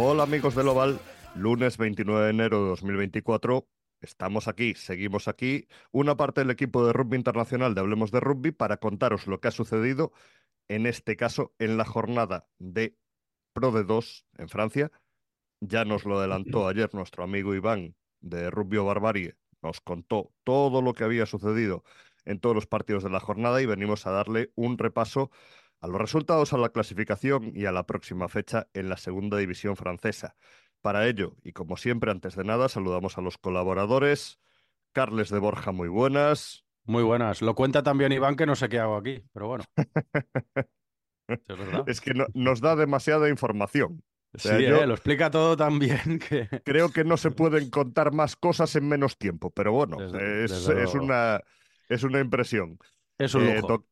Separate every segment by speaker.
Speaker 1: Hola amigos del Oval, lunes 29 de enero de 2024. Estamos aquí, seguimos aquí, una parte del equipo de rugby internacional de Hablemos de Rugby para contaros lo que ha sucedido, en este caso en la jornada de Pro de 2 en Francia. Ya nos lo adelantó ayer nuestro amigo Iván de Rubio Barbarie, nos contó todo lo que había sucedido en todos los partidos de la jornada y venimos a darle un repaso a los resultados, a la clasificación y a la próxima fecha en la segunda división francesa. Para ello, y como siempre, antes de nada, saludamos a los colaboradores. Carles de Borja, muy buenas.
Speaker 2: Muy buenas. Lo cuenta también Iván que no sé qué hago aquí, pero bueno.
Speaker 1: es, es que nos da demasiada información.
Speaker 2: sí, eh, lo explica todo tan bien que...
Speaker 1: Creo que no se pueden contar más cosas en menos tiempo, pero bueno, es, una, es una impresión.
Speaker 2: Es un eh, lujo.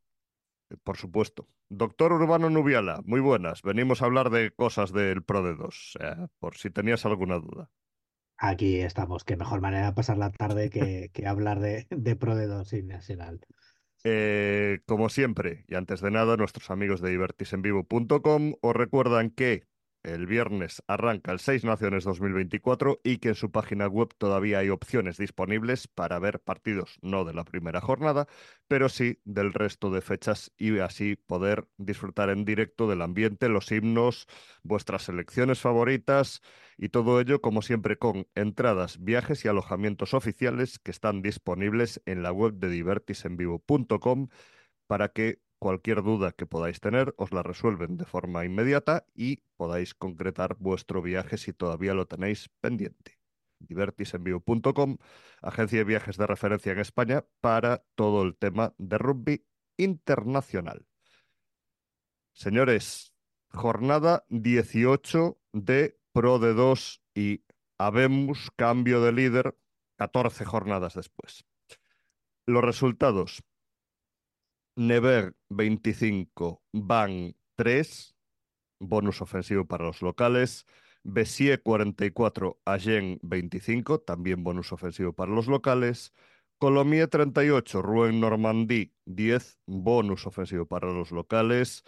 Speaker 1: Por supuesto. Doctor Urbano Nubiala, muy buenas. Venimos a hablar de cosas del Pro de 2, por si tenías alguna duda.
Speaker 3: Aquí estamos. Qué mejor manera de pasar la tarde que, hablar de, de Pro de 2 Nacional.
Speaker 1: Eh, como siempre, y antes de nada, nuestros amigos de divertisenvivo.com os recuerdan que el viernes arranca el Seis Naciones 2024 y que en su página web todavía hay opciones disponibles para ver partidos no de la primera jornada, pero sí del resto de fechas y así poder disfrutar en directo del ambiente, los himnos, vuestras selecciones favoritas y todo ello como siempre con entradas, viajes y alojamientos oficiales que están disponibles en la web de divertisenvivo.com para que Cualquier duda que podáis tener os la resuelven de forma inmediata y podáis concretar vuestro viaje si todavía lo tenéis pendiente. Divertisenvio.com, agencia de viajes de referencia en España para todo el tema de rugby internacional. Señores, jornada 18 de Pro de 2 y habemos cambio de líder 14 jornadas después. Los resultados. Never 25, Van 3, bonus ofensivo para los locales. Bessier 44, Agen 25, también bonus ofensivo para los locales. Colomier 38, Rouen Normandie 10, bonus ofensivo para los locales.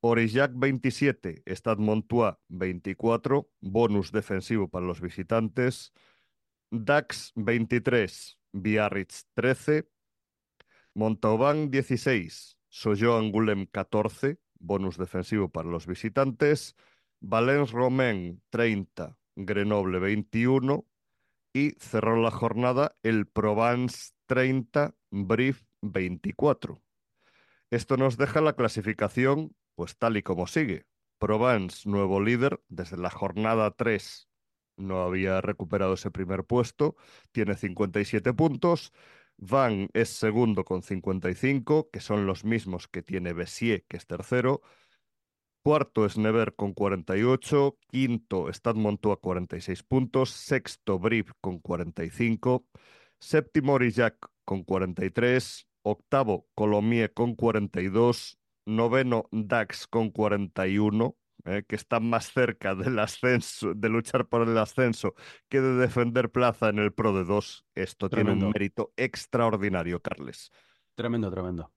Speaker 1: Orillac 27, Stade Montois 24, bonus defensivo para los visitantes. Dax 23, Biarritz 13, Montauban 16, Soyo Angulem 14, bonus defensivo para los visitantes. Valence Romain 30, Grenoble 21 y cerró la jornada el Provence 30, Brief 24. Esto nos deja la clasificación pues tal y como sigue. Provence, nuevo líder, desde la jornada 3 no había recuperado ese primer puesto, tiene 57 puntos. Van es segundo con 55, que son los mismos que tiene Bessier, que es tercero. Cuarto es Never con 48. Quinto, Stade Montois 46 puntos. Sexto, Brief con 45. Séptimo, Orillac con 43. Octavo, Colomier con 42. Noveno, Dax con 41. Eh, que está más cerca del ascenso, de luchar por el ascenso, que de defender plaza en el Pro de 2. Esto tiene un mérito extraordinario, Carles.
Speaker 2: Tremendo, tremendo.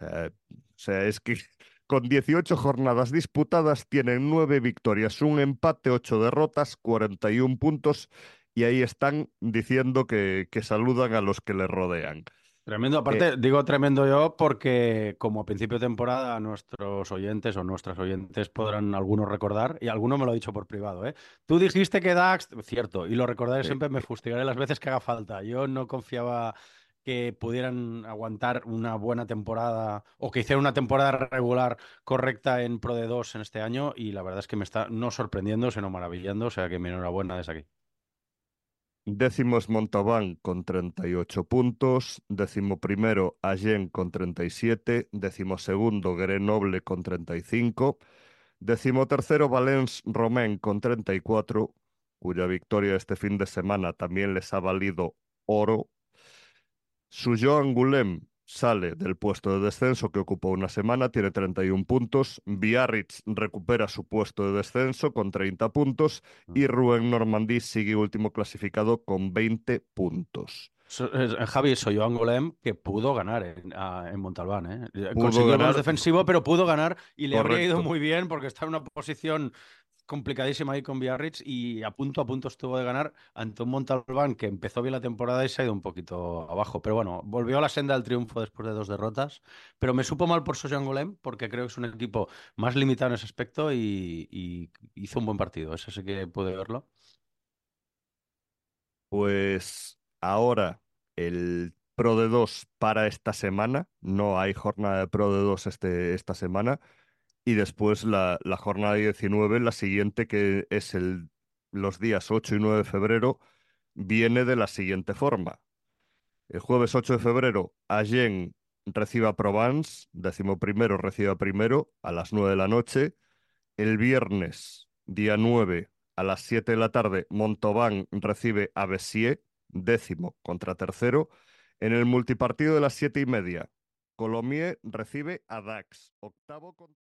Speaker 1: O sea, es que con 18 jornadas disputadas tienen 9 victorias, un empate, 8 derrotas, 41 puntos y ahí están diciendo que, que saludan a los que les rodean.
Speaker 2: Tremendo, aparte, eh, digo tremendo yo porque como a principio de temporada nuestros oyentes o nuestras oyentes podrán algunos recordar, y alguno me lo ha dicho por privado, ¿eh? Tú dijiste que Dax, cierto, y lo recordaré siempre, me fustigaré las veces que haga falta. Yo no confiaba que pudieran aguantar una buena temporada o que hicieran una temporada regular correcta en Pro de 2 en este año y la verdad es que me está no sorprendiendo, sino maravillando, o sea que mi enhorabuena desde aquí.
Speaker 1: Décimo es con 38 puntos. Décimo primero Agen con 37. Décimo segundo Grenoble con 35. Décimo tercero Valence Romain con 34, cuya victoria este fin de semana también les ha valido oro. Suyo Angoulême sale del puesto de descenso que ocupó una semana, tiene 31 puntos. Biarritz recupera su puesto de descenso con 30 puntos y. Rouen Normandie sigue último clasificado con 20 puntos.
Speaker 2: Javi, soy yo Angolem que pudo ganar en, en Montalbán. ¿eh? Consiguió ganar. defensivo, pero pudo ganar y le habría ido muy bien porque está en una posición complicadísima ahí con Biarritz y a punto a punto estuvo de ganar ante un Montalbán que empezó bien la temporada y se ha ido un poquito abajo. Pero bueno, volvió a la senda del triunfo después de dos derrotas. Pero me supo mal por Sojan Golem porque creo que es un equipo más limitado en ese aspecto y, y hizo un buen partido. Eso sí que pude verlo.
Speaker 1: Pues ahora el Pro de 2 para esta semana. No hay jornada de Pro de 2 este, esta semana. Y después la, la jornada 19, la siguiente, que es el, los días 8 y 9 de febrero, viene de la siguiente forma. El jueves 8 de febrero, Agen recibe a Provence, décimo primero recibe a primero a las 9 de la noche. El viernes, día 9, a las 7 de la tarde, Montauban recibe a Bessier, décimo contra tercero. En el multipartido de las 7 y media, Colomier recibe a Dax, octavo contra...